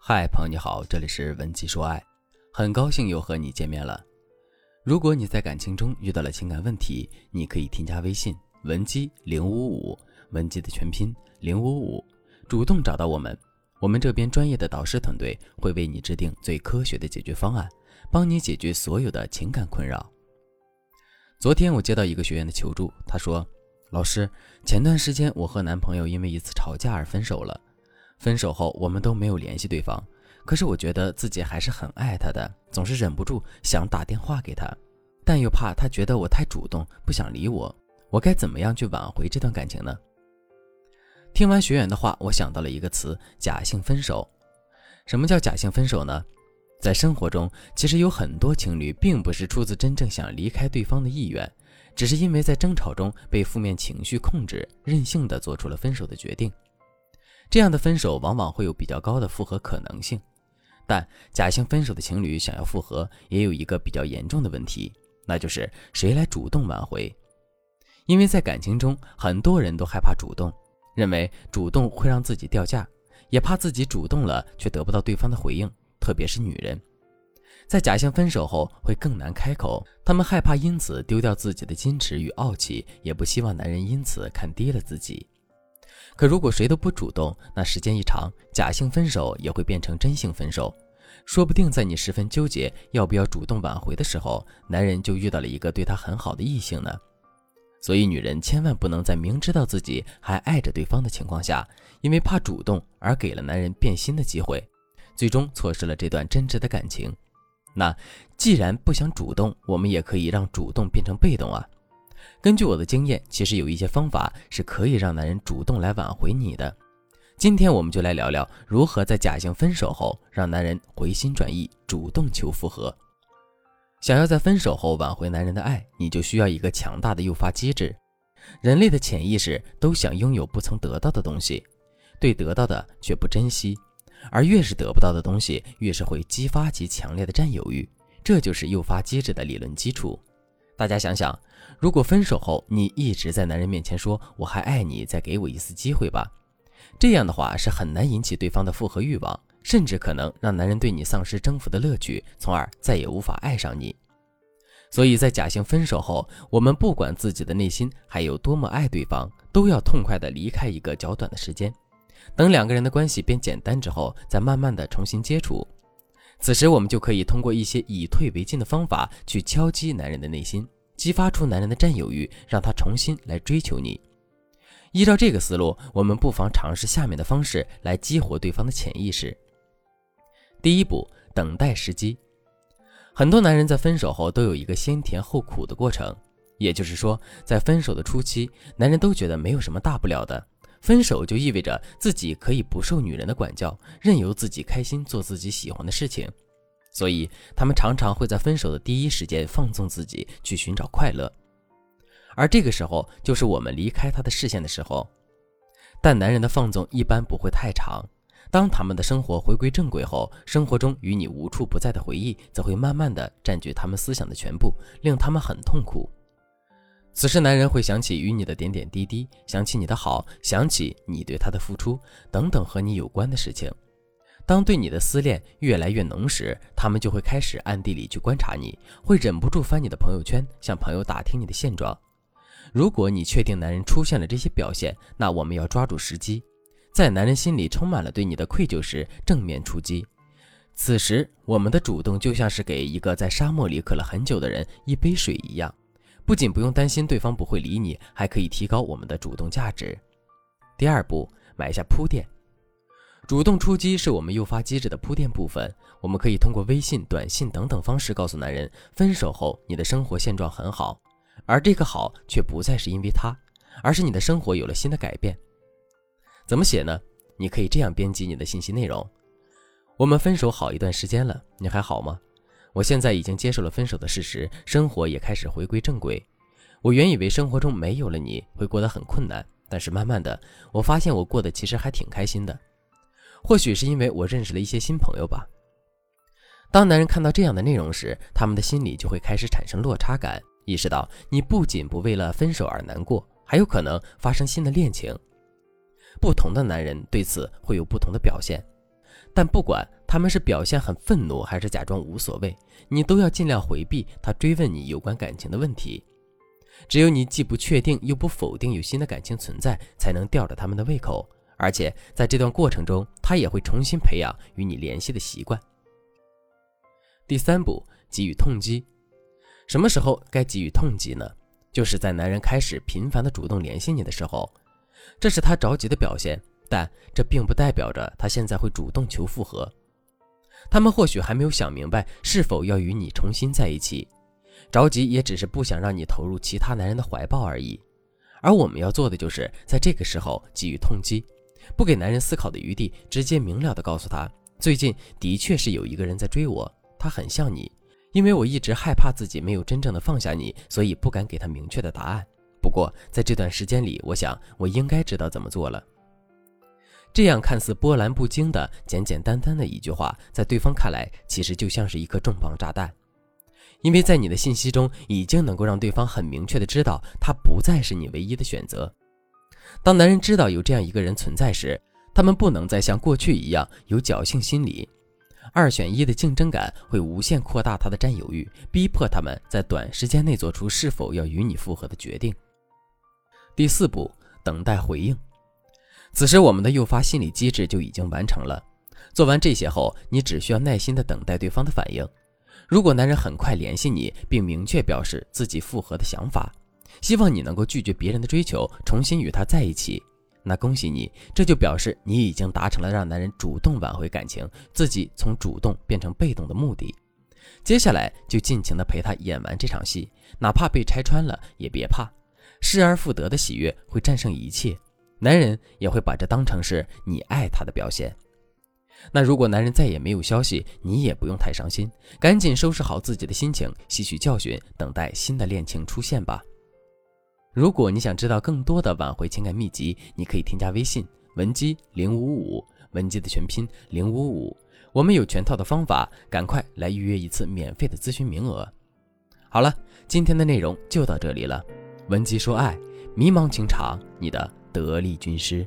嗨，朋友你好，这里是文姬说爱，很高兴又和你见面了。如果你在感情中遇到了情感问题，你可以添加微信文姬零五五，文姬的全拼零五五，主动找到我们，我们这边专业的导师团队会为你制定最科学的解决方案，帮你解决所有的情感困扰。昨天我接到一个学员的求助，他说：“老师，前段时间我和男朋友因为一次吵架而分手了。”分手后，我们都没有联系对方，可是我觉得自己还是很爱他的，总是忍不住想打电话给他，但又怕他觉得我太主动，不想理我。我该怎么样去挽回这段感情呢？听完学员的话，我想到了一个词：假性分手。什么叫假性分手呢？在生活中，其实有很多情侣并不是出自真正想离开对方的意愿，只是因为在争吵中被负面情绪控制，任性的做出了分手的决定。这样的分手往往会有比较高的复合可能性，但假性分手的情侣想要复合，也有一个比较严重的问题，那就是谁来主动挽回？因为在感情中，很多人都害怕主动，认为主动会让自己掉价，也怕自己主动了却得不到对方的回应，特别是女人，在假性分手后会更难开口，他们害怕因此丢掉自己的矜持与傲气，也不希望男人因此看低了自己。可如果谁都不主动，那时间一长，假性分手也会变成真性分手。说不定在你十分纠结要不要主动挽回的时候，男人就遇到了一个对他很好的异性呢。所以，女人千万不能在明知道自己还爱着对方的情况下，因为怕主动而给了男人变心的机会，最终错失了这段真挚的感情。那既然不想主动，我们也可以让主动变成被动啊。根据我的经验，其实有一些方法是可以让男人主动来挽回你的。今天我们就来聊聊如何在假性分手后让男人回心转意，主动求复合。想要在分手后挽回男人的爱，你就需要一个强大的诱发机制。人类的潜意识都想拥有不曾得到的东西，对得到的却不珍惜，而越是得不到的东西，越是会激发其强烈的占有欲。这就是诱发机制的理论基础。大家想想，如果分手后你一直在男人面前说“我还爱你，再给我一次机会吧”，这样的话是很难引起对方的复合欲望，甚至可能让男人对你丧失征服的乐趣，从而再也无法爱上你。所以在假性分手后，我们不管自己的内心还有多么爱对方，都要痛快的离开一个较短的时间，等两个人的关系变简单之后，再慢慢的重新接触。此时，我们就可以通过一些以退为进的方法去敲击男人的内心，激发出男人的占有欲，让他重新来追求你。依照这个思路，我们不妨尝试下面的方式来激活对方的潜意识。第一步，等待时机。很多男人在分手后都有一个先甜后苦的过程，也就是说，在分手的初期，男人都觉得没有什么大不了的。分手就意味着自己可以不受女人的管教，任由自己开心做自己喜欢的事情，所以他们常常会在分手的第一时间放纵自己去寻找快乐，而这个时候就是我们离开他的视线的时候。但男人的放纵一般不会太长，当他们的生活回归正轨后，生活中与你无处不在的回忆则会慢慢的占据他们思想的全部，令他们很痛苦。此时，男人会想起与你的点点滴滴，想起你的好，想起你对他的付出等等和你有关的事情。当对你的思念越来越浓时，他们就会开始暗地里去观察你，会忍不住翻你的朋友圈，向朋友打听你的现状。如果你确定男人出现了这些表现，那我们要抓住时机，在男人心里充满了对你的愧疚时，正面出击。此时，我们的主动就像是给一个在沙漠里渴了很久的人一杯水一样。不仅不用担心对方不会理你，还可以提高我们的主动价值。第二步，埋下铺垫。主动出击是我们诱发机制的铺垫部分。我们可以通过微信、短信等等方式告诉男人，分手后你的生活现状很好，而这个好却不再是因为他，而是你的生活有了新的改变。怎么写呢？你可以这样编辑你的信息内容：我们分手好一段时间了，你还好吗？我现在已经接受了分手的事实，生活也开始回归正轨。我原以为生活中没有了你会过得很困难，但是慢慢的，我发现我过得其实还挺开心的。或许是因为我认识了一些新朋友吧。当男人看到这样的内容时，他们的心里就会开始产生落差感，意识到你不仅不为了分手而难过，还有可能发生新的恋情。不同的男人对此会有不同的表现。但不管他们是表现很愤怒，还是假装无所谓，你都要尽量回避他追问你有关感情的问题。只有你既不确定又不否定有新的感情存在，才能吊着他们的胃口。而且在这段过程中，他也会重新培养与你联系的习惯。第三步，给予痛击。什么时候该给予痛击呢？就是在男人开始频繁的主动联系你的时候，这是他着急的表现，但这并不代表着他现在会主动求复合。他们或许还没有想明白是否要与你重新在一起，着急也只是不想让你投入其他男人的怀抱而已。而我们要做的就是在这个时候给予痛击，不给男人思考的余地，直接明了的告诉他，最近的确是有一个人在追我，他很像你。因为我一直害怕自己没有真正的放下你，所以不敢给他明确的答案。不过在这段时间里，我想我应该知道怎么做了。这样看似波澜不惊的简简单单的一句话，在对方看来，其实就像是一颗重磅炸弹。因为在你的信息中，已经能够让对方很明确的知道，他不再是你唯一的选择。当男人知道有这样一个人存在时，他们不能再像过去一样有侥幸心理。二选一的竞争感会无限扩大他的占有欲，逼迫他们在短时间内做出是否要与你复合的决定。第四步，等待回应。此时，我们的诱发心理机制就已经完成了。做完这些后，你只需要耐心地等待对方的反应。如果男人很快联系你，并明确表示自己复合的想法，希望你能够拒绝别人的追求，重新与他在一起。那恭喜你，这就表示你已经达成了让男人主动挽回感情，自己从主动变成被动的目的。接下来就尽情的陪他演完这场戏，哪怕被拆穿了也别怕，失而复得的喜悦会战胜一切，男人也会把这当成是你爱他的表现。那如果男人再也没有消息，你也不用太伤心，赶紧收拾好自己的心情，吸取教训，等待新的恋情出现吧。如果你想知道更多的挽回情感秘籍，你可以添加微信文姬零五五，文姬的全拼零五五，我们有全套的方法，赶快来预约一次免费的咨询名额。好了，今天的内容就到这里了，文姬说爱，迷茫情场，你的得力军师。